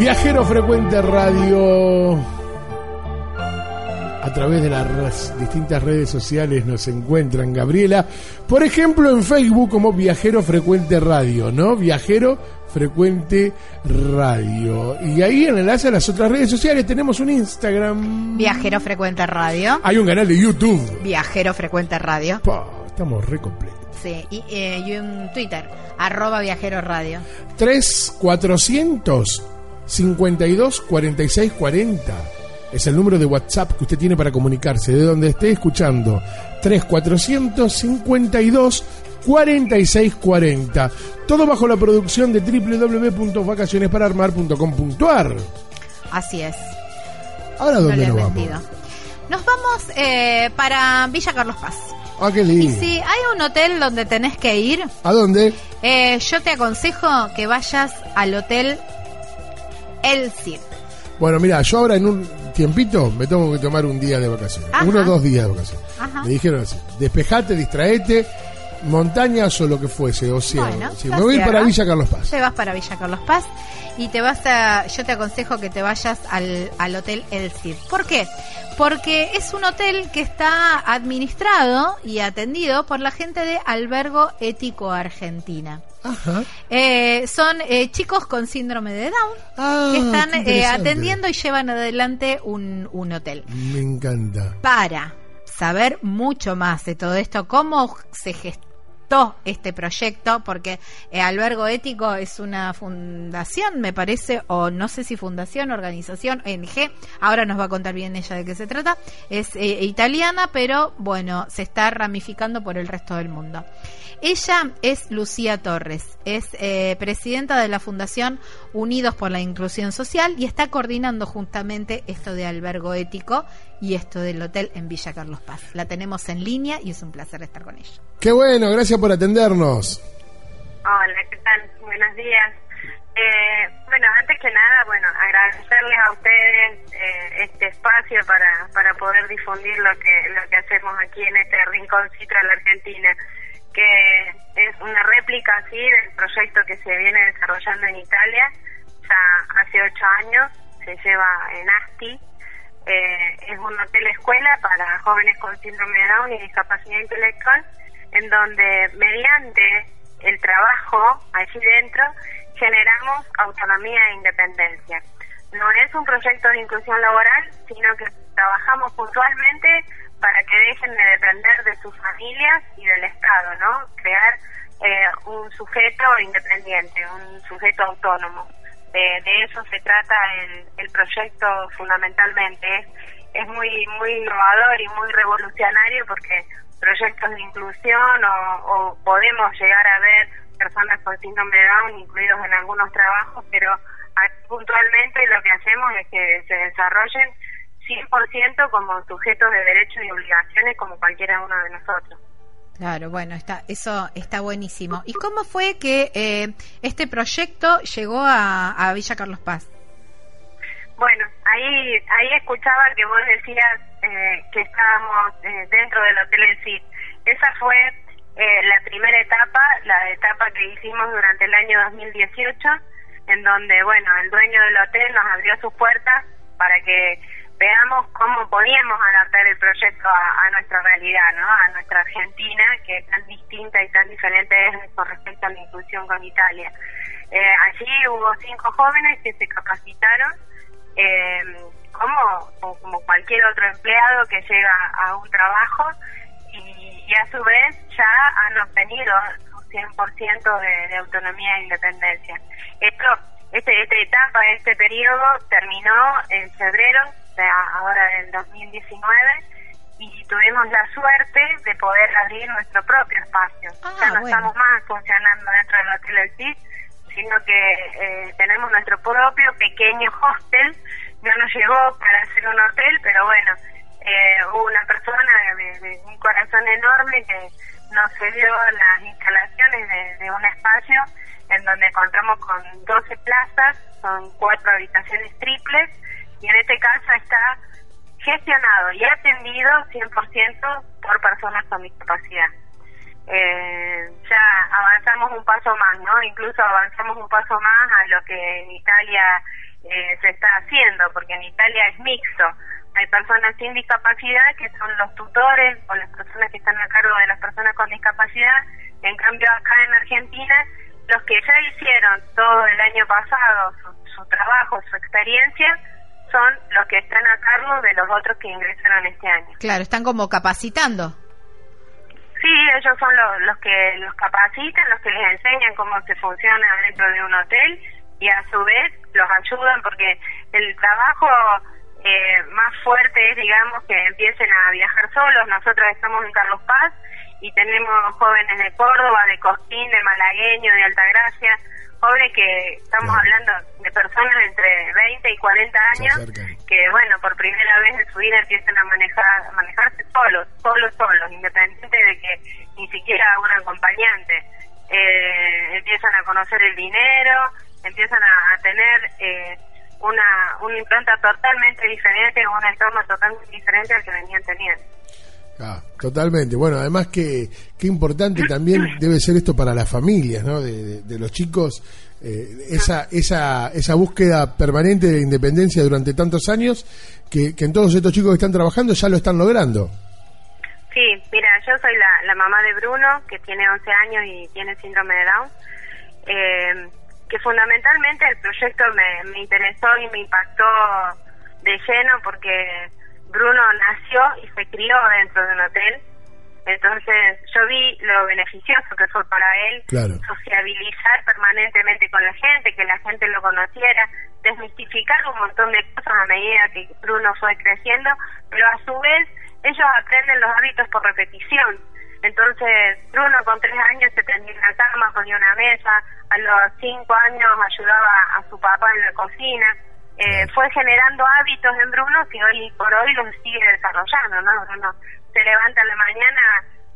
Viajero Frecuente Radio. A través de las distintas redes sociales nos encuentran, Gabriela. Por ejemplo, en Facebook como Viajero Frecuente Radio, ¿no? Viajero Frecuente Radio. Y ahí en enlace a las otras redes sociales tenemos un Instagram. Viajero Frecuente Radio. Hay un canal de YouTube. Viajero Frecuente Radio. Estamos re completos. Sí, y, eh, y un Twitter, arroba Viajero Radio. 3 400 52 46 40 es el número de WhatsApp que usted tiene para comunicarse. De donde esté escuchando 3 400 52 46 40 todo bajo la producción de www.vacacionespararmar.com.ar Así es. ahora No dónde nos vamos mentido. Nos vamos eh, para Villa Carlos Paz. ah qué Y lindo si hay un hotel donde tenés que ir, a dónde eh, yo te aconsejo que vayas al hotel El Cid. bueno mira yo ahora en un tiempito me tengo que tomar un día de vacaciones Ajá. uno o dos días de vacaciones Ajá. me dijeron así despejate distraete montañas o lo que fuese o sea Bueno, sí, me voy para. Villa Carlos Paz Te vas para Villa Carlos Paz y te vas a, yo te aconsejo que te vayas al, al hotel El Cid. ¿Por qué? Porque es un hotel que está administrado y atendido por la gente de Albergo Ético Argentina. Ajá. Eh, son eh, chicos con síndrome de Down Ah, que están eh, atendiendo y llevan adelante un, un hotel. Me encanta. Para saber mucho más de todo esto, cómo se este proyecto, porque eh, Albergo Ético es una fundación, me parece, o no sé si fundación, organización, ONG, ahora nos va a contar bien ella de qué se trata, es eh, italiana, pero bueno, se está ramificando por el resto del mundo. Ella es Lucía Torres, es eh, presidenta de la Fundación Unidos por la Inclusión Social y está coordinando justamente esto de albergo ético y esto del hotel en Villa Carlos Paz. La tenemos en línea y es un placer estar con ella. Qué bueno, gracias por atendernos. Hola, ¿qué tal? Buenos días. Eh, bueno, antes que nada, bueno, agradecerles a ustedes eh, este espacio para, para poder difundir lo que lo que hacemos aquí en este rinconcito de la Argentina, que es una réplica así del proyecto que se viene desarrollando en Italia ya hace ocho años, se lleva en ASTI, eh, es un hotel escuela para jóvenes con síndrome de Down y discapacidad intelectual, en donde mediante el trabajo allí dentro generamos autonomía e independencia. No es un proyecto de inclusión laboral, sino que trabajamos puntualmente para que dejen de depender de sus familias y del Estado, ¿no? Crear eh, un sujeto independiente, un sujeto autónomo. De, eso se trata el, el proyecto fundamentalmente. Es, muy muy innovador y muy revolucionario porque proyectos de inclusión o, o podemos llegar a ver personas con síndrome de Down incluidos en algunos trabajos, pero puntualmente lo que hacemos es que se desarrollen 100% como sujetos de derechos y obligaciones como cualquiera uno de nosotros. Claro, bueno, está, eso está buenísimo. ¿Y cómo fue que eh, este proyecto llegó a, a Villa Carlos Paz? Bueno, ahí ahí escuchaba que vos decías eh, que estábamos eh, dentro del Hotel El Cid. Esa fue eh, la primera etapa, la etapa que hicimos durante el año 2018, en donde, bueno, el dueño del hotel nos abrió sus puertas para que veamos cómo podíamos adaptar el proyecto a, nuestra realidad, ¿no? A nuestra Argentina, que es tan distinta y tan diferente con respecto a la inclusión con Italia. Eh, allí hubo cinco jóvenes que se capacitaron eh, como, como cualquier otro empleado que llega a un trabajo y, y a su vez ya han obtenido su 100% de, de autonomía e independencia. Esto, este, esta etapa, este periodo terminó en febrero, sea, ahora del 2019, y tuvimos la suerte de poder abrir nuestro propio espacio. Ah, ya no bueno. estamos más funcionando dentro del Hotel El Cid, sino que eh, tenemos nuestro propio pequeño hostel. No nos llegó para hacer un hotel, pero bueno, eh, hubo una persona de, un corazón enorme que nos cedió las instalaciones de, de un espacio en donde contamos con 12 plazas, son cuatro habitaciones triples, y en este caso está gestionado y atendido 100% por personas con discapacidad. Eh, ya avanzamos un paso más, ¿no? Incluso avanzamos un paso más a lo que en Italia eh, se está haciendo, porque en Italia es mixto. Hay personas sin discapacidad que son los tutores o las personas que están a cargo de las personas con discapacidad. En cambio, acá en Argentina, los que ya hicieron todo el año pasado su trabajo, su experiencia, son los que están a cargo de los otros que ingresaron este año. Claro, están como capacitando. Sí, ellos son los, que los capacitan, los que les enseñan cómo se funciona dentro de un hotel y a su vez los ayudan porque el trabajo eh, más fuerte es, digamos, que empiecen a viajar solos. Nosotros estamos en Carlos Paz y tenemos jóvenes de Córdoba, de Cosquín, de Malagueño, de Altagracia, jóvenes que estamos hablando de personas entre 20 y 40 años que, bueno, por primera vez en su vida empiezan a manejar a manejarse solos, solos, solos, independiente de que ni siquiera un acompañante. Eh, empiezan a conocer el dinero, empiezan a, tener eh, una, una impronta totalmente diferente, un entorno totalmente diferente al que venían teniendo. Ah, totalmente. Bueno, además que qué importante también debe ser esto para las familias, ¿no? De, los chicos, eh, esa, esa, esa búsqueda permanente de independencia durante tantos años, que, en todos estos chicos que están trabajando ya lo están logrando. Sí, mira, yo soy la, mamá de Bruno, que tiene 11 años y tiene síndrome de Down. Eh, que fundamentalmente el proyecto me, me interesó y me impactó de lleno porque Bruno nació y se crió dentro de un hotel. Entonces yo vi lo beneficioso que fue para él sociabilizar permanentemente con la gente, que la gente lo conociera, desmistificar un montón de cosas a medida que Bruno fue creciendo, pero a su vez ellos aprenden los hábitos por repetición. Entonces Bruno con tres años se tendía en la cama, ponía una mesa, a los cinco años ayudaba a su papá en la cocina eh, fue generando hábitos en Bruno que hoy por hoy los sigue desarrollando, ¿no? Bruno se levanta en la mañana,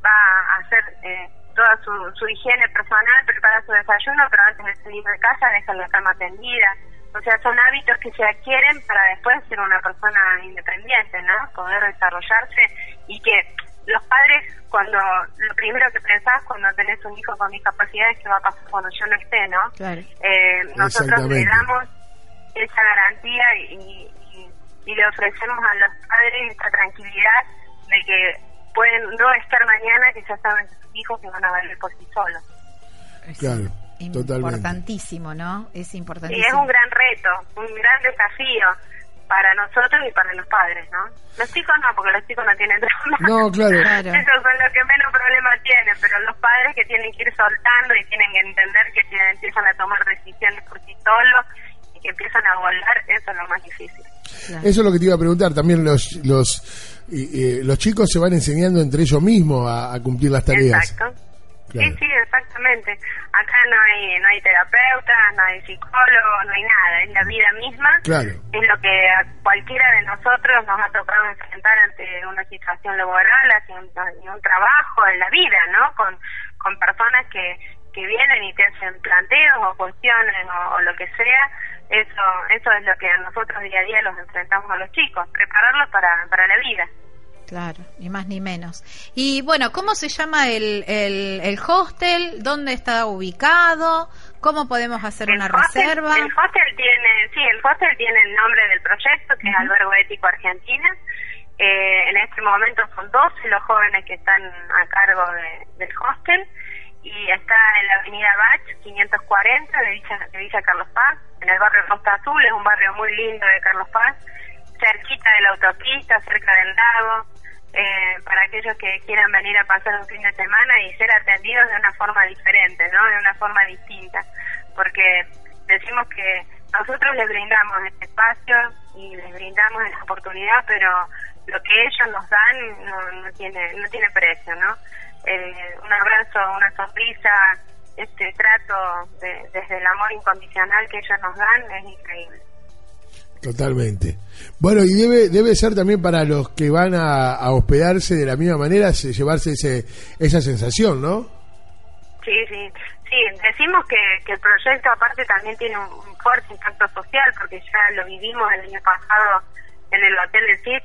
va a hacer eh, toda su, su higiene personal, prepara su desayuno, pero antes de salir de casa deja la cama tendida. O sea, son hábitos que se adquieren para después ser una persona independiente, ¿no? Poder desarrollarse y que los padres, cuando lo primero que pensás cuando tenés un hijo con discapacidad es que va a pasar cuando yo no esté, ¿no? Claro. Eh, nosotros le damos esa garantía y, y, le ofrecemos a los padres esa tranquilidad de que pueden no estar mañana que ya saben sus hijos que van a valer por sí solos. Claro. Importantísimo, ¿no? Es importantísimo. Y es un gran reto, un gran desafío para nosotros y para los padres, ¿no? Los chicos no, porque los chicos no tienen trauma. No, claro. claro. Esos son los que menos problemas tienen, pero los padres que tienen que ir soltando y tienen que entender que tienen, empiezan a tomar decisiones por sí solos que empiezan a volar, eso es lo más difícil. Eso es lo que te iba a preguntar, también los los los chicos se van enseñando entre ellos mismos a, cumplir las tareas. Exacto. Sí, sí, exactamente. Acá no hay no hay terapeuta, no hay psicólogo, no hay nada, es la vida misma. Claro. Es lo que a cualquiera de nosotros nos ha tocado enfrentar ante una situación laboral, ante un, un trabajo, en la vida, ¿no? Con, con personas que, que vienen y te hacen planteos o cuestiones o lo que sea eso eso es lo que a nosotros día a día los enfrentamos a los chicos, prepararlos para, para la vida. Claro, ni más ni menos. Y bueno, ¿cómo se llama el, el, el hostel? ¿Dónde está ubicado? ¿Cómo podemos hacer una reserva? El hostel tiene, sí, el hostel tiene el nombre del proyecto, que es Albergo Ético Argentina. Eh, en este momento son 12 los jóvenes que están a cargo del hostel y está en la avenida Bach, 540 de Villa, de Villa Carlos Paz, en el barrio Costa Azul, es un barrio muy lindo de Carlos Paz, cerquita de la autopista, cerca del lago, eh, para aquellos que quieran venir a pasar un fin de semana y ser atendidos de una forma diferente, ¿no? De una forma distinta, porque decimos que nosotros les brindamos este espacio y les brindamos esta oportunidad, pero lo que ellos nos dan no, no tiene no tiene precio, ¿no? Eh, un abrazo, una sonrisa, este trato desde el amor incondicional que ellos nos dan es increíble. Totalmente. Bueno, y debe debe ser también para los que van a, hospedarse de la misma manera, llevarse ese, esa sensación, ¿no? Sí, sí. Sí, decimos que, que el proyecto aparte también tiene un, fuerte impacto social, porque ya lo vivimos el año pasado en el Hotel del CID,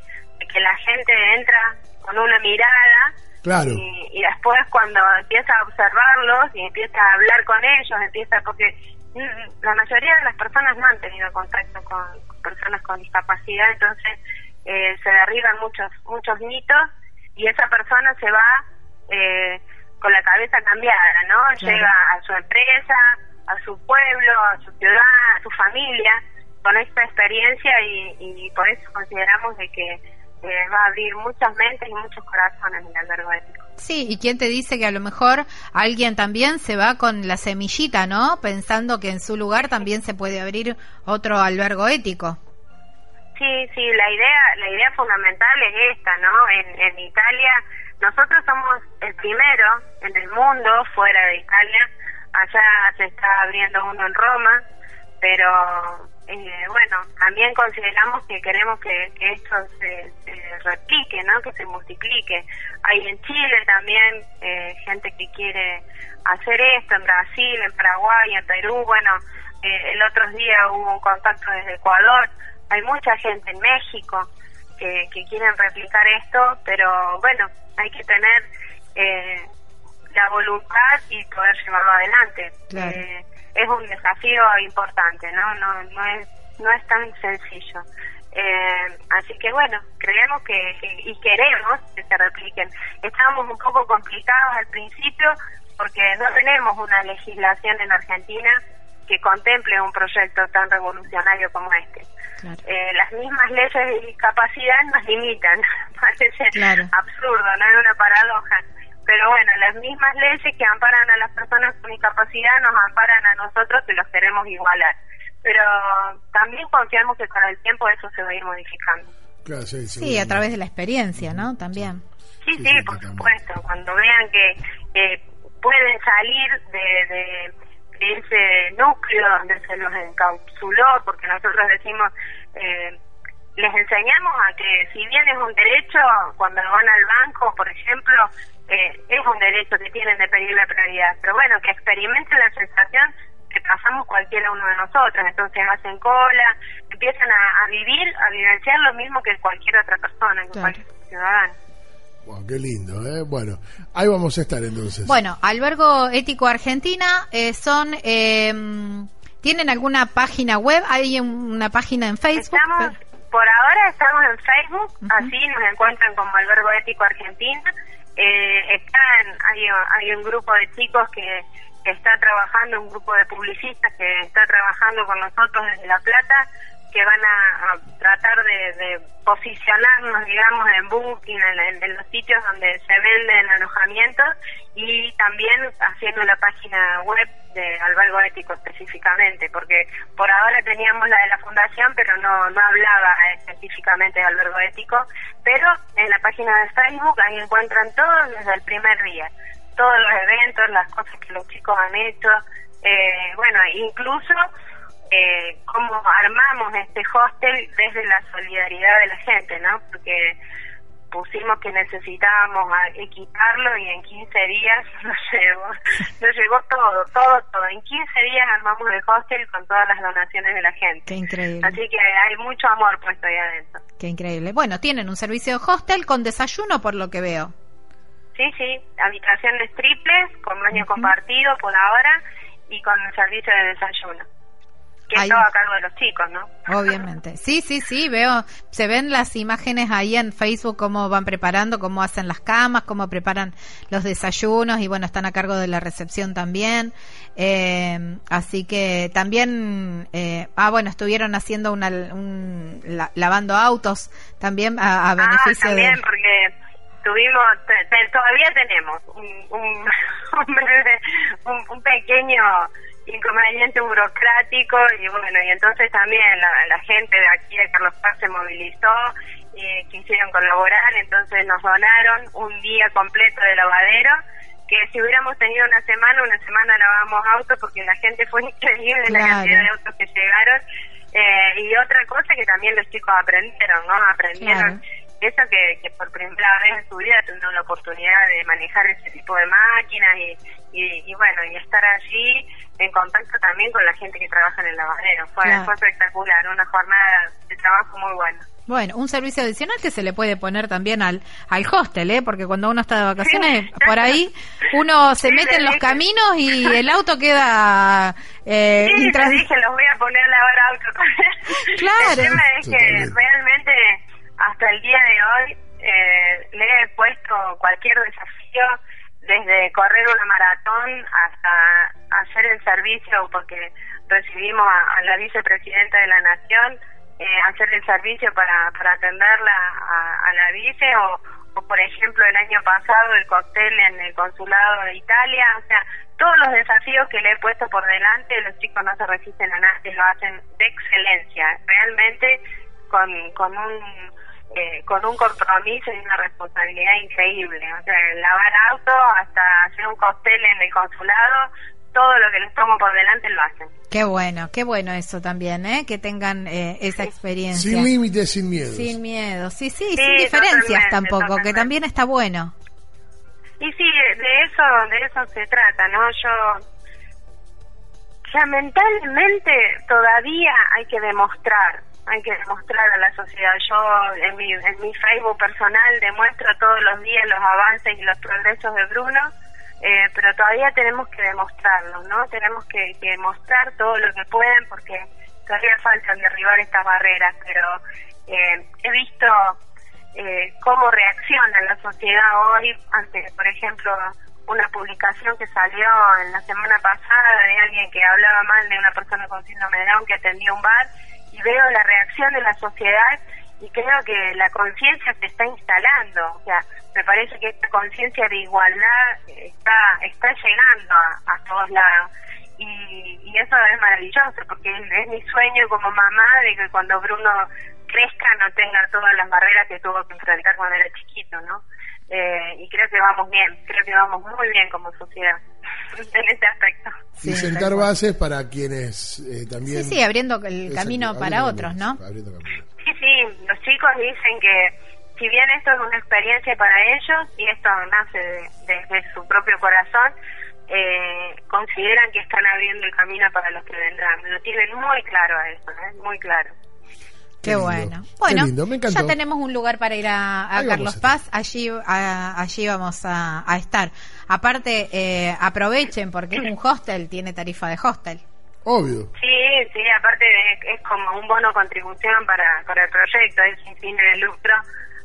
que la gente entra con una mirada Claro. Y, después cuando empieza a observarlos y empieza a hablar con ellos, empieza porque mm, la mayoría de las personas no han tenido contacto con, personas con discapacidad, entonces eh, se derriban muchos muchos mitos y esa persona se va eh, con la cabeza cambiada, ¿no? Llega a su empresa, a su pueblo, a su ciudad, a su familia con esta experiencia y, y por eso consideramos de que va a abrir muchas mentes y muchos corazones en el albergo ético. Sí, y quién te dice que a lo mejor alguien también se va con la semillita, ¿no? Pensando que en su lugar también se puede abrir otro albergo ético. Sí, sí, la idea, la idea fundamental es esta, ¿no? En, en Italia, nosotros somos el primero en el mundo fuera de Italia. Allá se está abriendo uno en Roma, pero eh, bueno, también consideramos que queremos que, esto se, replique, ¿no? que se multiplique. Hay en Chile también eh, gente que quiere hacer esto, en Brasil, en Paraguay, en Perú, bueno, eh, el otro día hubo un contacto desde Ecuador, hay mucha gente en México que, que quieren replicar esto, pero bueno, hay que tener la voluntad y poder llevarlo adelante es un desafío importante, ¿no? No, no, es, no es tan sencillo. Eh, así que bueno, creemos que, y queremos que se repliquen. Estábamos un poco complicados al principio porque no tenemos una legislación en Argentina que contemple un proyecto tan revolucionario como este. Eh, las mismas leyes de discapacidad nos limitan, parece absurdo, no es una paradoja pero bueno, las mismas leyes que amparan a las personas con discapacidad nos amparan a nosotros y los queremos igualar. Pero también confiamos que con el tiempo eso se va a ir modificando. sí, a través de la experiencia, ¿no? También. Sí, sí, por supuesto. Cuando vean que pueden salir de, de, ese núcleo donde se los encapsuló, porque nosotros decimos... Eh, les enseñamos a que si bien es un derecho, cuando van al banco, por ejemplo, eh, es un derecho que tienen de pedir la prioridad, pero bueno, que experimenten la sensación que pasamos cualquiera uno de nosotros, entonces hacen cola, empiezan a, vivir, a vivenciar lo mismo que cualquier otra persona, que cualquier ciudadano. Wow, qué lindo, ¿eh? Bueno, ahí vamos a estar entonces. Bueno, Albergo Ético Argentina eh, son... Eh, ¿Tienen alguna página web? ¿Hay una página en Facebook? Estamos, por ahora estamos en Facebook, así nos encuentran como Albergo Ético Argentina eh, están, hay, hay un grupo de chicos que, está trabajando, un grupo de publicistas que está trabajando con nosotros desde La Plata, que van a, tratar de, posicionarnos, digamos, en Booking, en, los sitios donde se venden alojamientos y también haciendo la página web de albergo ético específicamente, porque por ahora teníamos la de la fundación, pero no, no hablaba específicamente de albergo ético, pero en la página de Facebook ahí encuentran todo desde el primer día, todos los eventos, las cosas que los chicos han hecho, eh, bueno, incluso eh, cómo armamos este hostel desde la solidaridad de la gente, ¿no? Porque pusimos que necesitábamos equiparlo y en 15 días nos llegó, nos llegó todo, todo, todo. En 15 días armamos el hostel con todas las donaciones de la gente. Qué increíble. Así que hay mucho amor puesto ahí adentro. Qué increíble. Bueno, tienen un servicio de hostel con desayuno por lo que veo. Sí, sí, habitaciones triples, con baño compartido por ahora y con servicio de desayuno que a cargo de los chicos, ¿no? Obviamente. Sí, sí, sí, veo, se ven las imágenes ahí en Facebook, cómo van preparando, cómo hacen las camas, cómo preparan los desayunos y bueno, están a cargo de la recepción también. Eh, así que también, eh, ah, bueno, estuvieron haciendo una, un, lavando autos también a, ah, beneficio también, porque tuvimos, todavía tenemos un, un, un, un pequeño inconveniente burocrático y bueno, y entonces también la, gente de aquí de Carlos Paz se movilizó y quisieron colaborar, entonces nos donaron un día completo de lavadero que si hubiéramos tenido una semana, una semana lavábamos autos porque la gente fue increíble la cantidad de autos que llegaron. Eh, y otra cosa que también los chicos aprendieron, ¿no? Aprendieron eso que, que por primera vez en su vida tuvieron la oportunidad de manejar ese tipo de máquinas y, y, y bueno, y estar allí en contacto también con la gente que trabaja en el lavadero. Fue, Claro. fue espectacular, una jornada de trabajo muy buena. Bueno, un servicio adicional que se le puede poner también al, al hostel, ¿eh? Porque cuando uno está de vacaciones, Sí. por ahí uno se Sí, mete en los dije. caminos y el auto queda eh, Sí, intras- dije, los voy a poner a lavar auto. Claro. El tema es que realmente hasta el día de hoy eh, le he puesto cualquier desafío, desde correr una maratón hasta hacer el servicio, porque recibimos a, la vicepresidenta de la Nación, eh, hacer el servicio para, para atenderla a, a la vice o, o, por ejemplo, el año pasado el cóctel en el consulado de Italia, o sea, todos los desafíos que le he puesto por delante, los chicos no se resisten a nada, y lo hacen de excelencia, realmente con, con un eh, con un compromiso y una responsabilidad increíble, o sea, lavar auto hasta hacer un cóctel en el consulado, todo lo que les tomo por delante lo hacen. Qué bueno, qué bueno eso también, ¿eh? Que tengan eh, esa experiencia. Sin límites, sin miedos. Sin miedo, sí, sí, Sí, sin diferencias totalmente, tampoco, que también está bueno. Y sí, de eso, de eso se trata, ¿no? Yo, lamentablemente, todavía hay que demostrar, hay que demostrar a la sociedad. Yo en mi, en mi Facebook personal demuestro todos los días los avances y los progresos de Bruno, eh, pero todavía tenemos que demostrarlo, ¿no? Tenemos que, que mostrar todo lo que pueden porque todavía falta derribar estas barreras, pero eh, he visto eh, cómo reacciona la sociedad hoy ante, por ejemplo, una publicación que salió en la semana pasada de alguien que hablaba mal de una persona con síndrome de Down que atendía un bar y veo la reacción de la sociedad y creo que la conciencia se está instalando, o sea, me parece que esta conciencia de igualdad está está llegando a, a todos lados y, eso es maravilloso porque es mi sueño como mamá de que cuando Bruno crezca no tenga todas las barreras que tuvo que enfrentar cuando era chiquito, ¿no? Eh, y creo que vamos bien, creo que vamos muy bien como sociedad en este aspecto. y Sí, sentar tal cual. bases para quienes eh, también... Sí, sí, abriendo el Exacto, camino abriendo para otros, ¿no? abriendo caminos. Sí, sí, los chicos dicen que si bien esto es una experiencia para ellos y esto nace de- desde su propio corazón, eh, consideran que están abriendo el camino para los que vendrán. Lo tienen muy claro a eso, ¿eh? muy claro. Qué, bueno. qué Bueno, lindo, me encantó. ya tenemos un lugar para ir a, Carlos a Paz. Allí, a- allí vamos a, a estar. Aparte, eh, aprovechen porque es un hostel, tiene tarifa de hostel. Obvio. Sí, sí, aparte de- es como un bono contribución para, para el proyecto, es sin fin de lucro,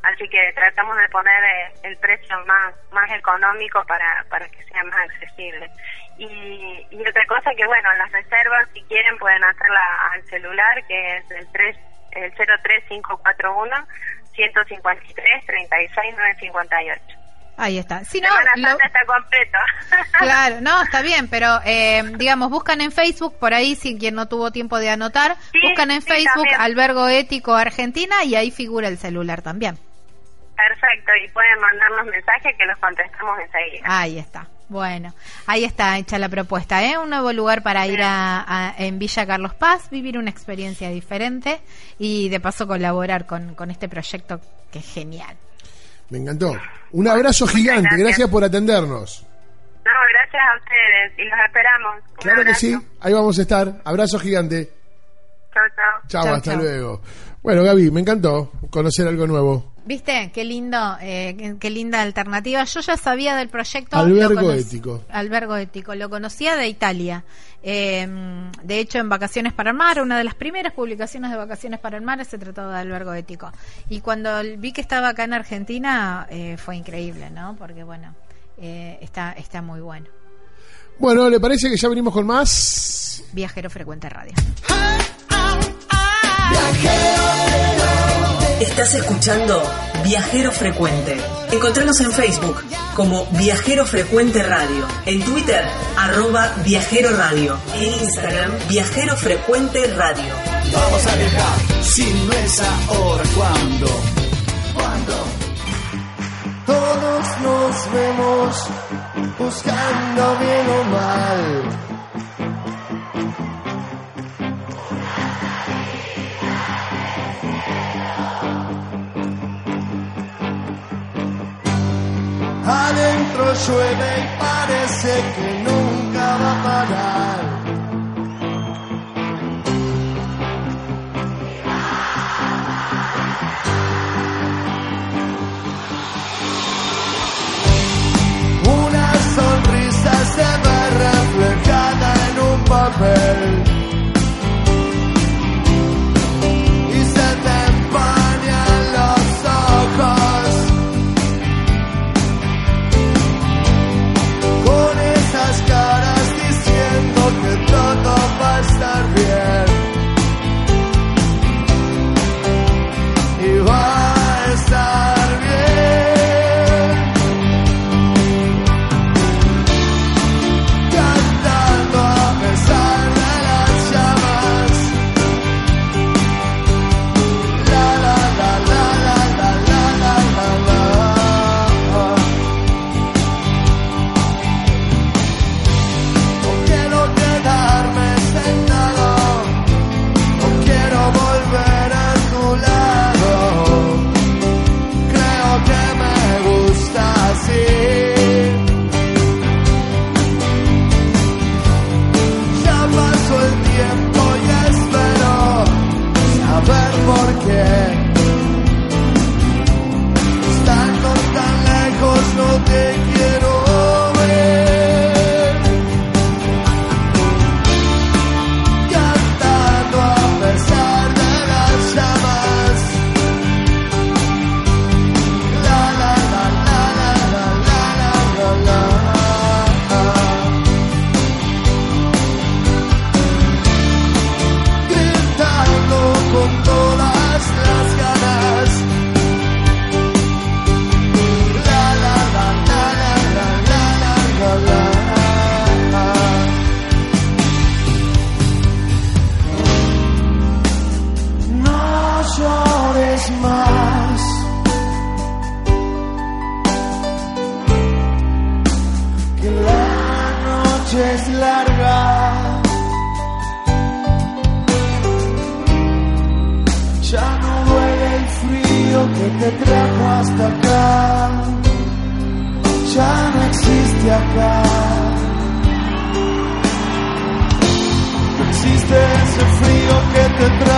así que tratamos de poner eh, el precio más más económico para, para que sea más accesible. Y, y otra cosa que, bueno, las reservas, si quieren, pueden hacerla al celular, que es el, 3, el 03541 153 36 958. Ahí está. Si no, lo- está completo. Claro, no, está bien, pero eh, digamos, buscan en Facebook, por ahí, si quien no tuvo tiempo de anotar, Sí, buscan en sí, Facebook también. Albergo Ético Argentina y ahí figura el celular también. Perfecto, y pueden mandarnos mensajes que los contestamos enseguida. Ahí está. Bueno, ahí está hecha la propuesta, ¿eh? Un nuevo lugar para ir a, a- en Villa Carlos Paz, vivir una experiencia diferente y de paso colaborar con, con este proyecto que es genial. Me encantó. Un abrazo gigante. gracias. Gracias por atendernos. No, gracias a ustedes y los esperamos. Un Claro que sí. Ahí vamos a estar. Abrazo gigante. Chao, chao. Chao, hasta chau. luego. Bueno, Gaby, me encantó conocer algo nuevo. ¿Viste? Qué lindo, eh, qué, linda alternativa. Yo ya sabía del proyecto. Albergo ético. Albergo ético. Lo conocía de Italia. Eh, de hecho, en Vacaciones para el Mar, una de las primeras publicaciones de Vacaciones para el Mar se trató de albergo ético. Y cuando vi que estaba acá en Argentina, eh, fue increíble, ¿no? Porque, bueno, eh, está, está muy bueno. Bueno, ¿le parece que ya venimos con más? Viajero Frecuente Radio. Estás escuchando Viajero Frecuente. Encontranos en Facebook como Viajero Frecuente Radio. En Twitter, arroba Viajero Radio. En Instagram, Viajero Frecuente Radio. Vamos a viajar, si no es ahora, ¿cuándo? ¿Cuándo? Todos nos vemos buscando bien o mal. Adentro llueve y parece que nunca va a parar.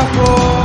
Oh.